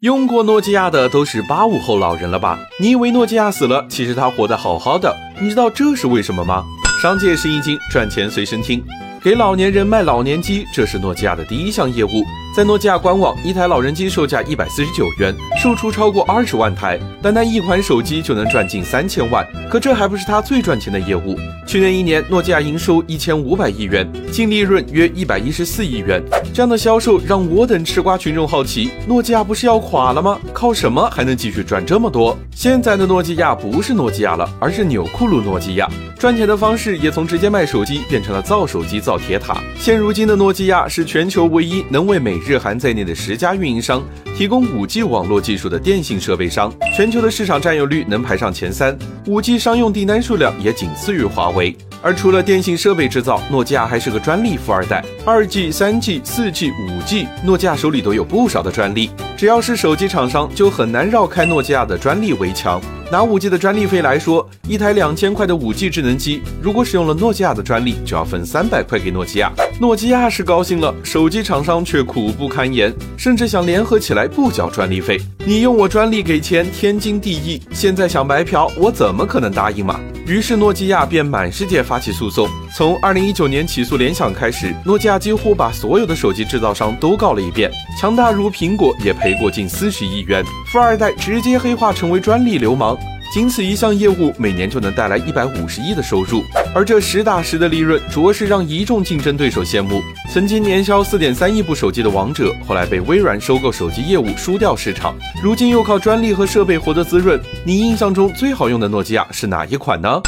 用过诺基亚的都是八五后老人了吧？你以为诺基亚死了，其实他活得好好的。你知道这是为什么吗？商界是一经，赚钱随身听。给老年人卖老年机，这是诺基亚的第一项业务。在诺基亚官网，一台老人机售价一百四十九元，售出超过二十万台，单单一款手机就能赚近三千万。可这还不是它最赚钱的业务。去年一年，诺基亚营收一千五百亿元，净利润约一百一十四亿元。这样的销售让我等吃瓜群众好奇：诺基亚不是要垮了吗？靠什么还能继续赚这么多？现在的诺基亚不是诺基亚了，而是纽库鲁诺基亚。赚钱的方式也从直接卖手机变成了造手机、造铁塔。现如今的诺基亚是全球唯一能为每日韩在内的十家运营商提供 5G 网络技术的电信设备商，全球的市场占有率能排上前三，5G 商用订单数量也仅次于华为。而除了电信设备制造，诺基亚还是个专利富二代，2G、3G、4G、5G，诺基亚手里都有不少的专利。只要是手机厂商，就很难绕开诺基亚的专利围墙。拿 5G 的专利费来说，一台两千块的 5G 智能机，如果使用了诺基亚的专利，就要分三百块给诺基亚。诺基亚是高兴了，手机厂商却苦不堪言，甚至想联合起来不交专利费。你用我专利给钱，天经地义。现在想白嫖，我怎么可能答应嘛？于是诺基亚便满世界发起诉讼。从二零一九年起诉联想开始，诺基亚几乎把所有的手机制造商都告了一遍。强大如苹果也赔过近四十亿元，富二代直接黑化成为专利流氓。仅此一项业务，每年就能带来一百五十亿的收入，而这实打实的利润，着实让一众竞争对手羡慕。曾经年销四点三亿部手机的王者，后来被微软收购手机业务，输掉市场，如今又靠专利和设备获得滋润。你印象中最好用的诺基亚是哪一款呢？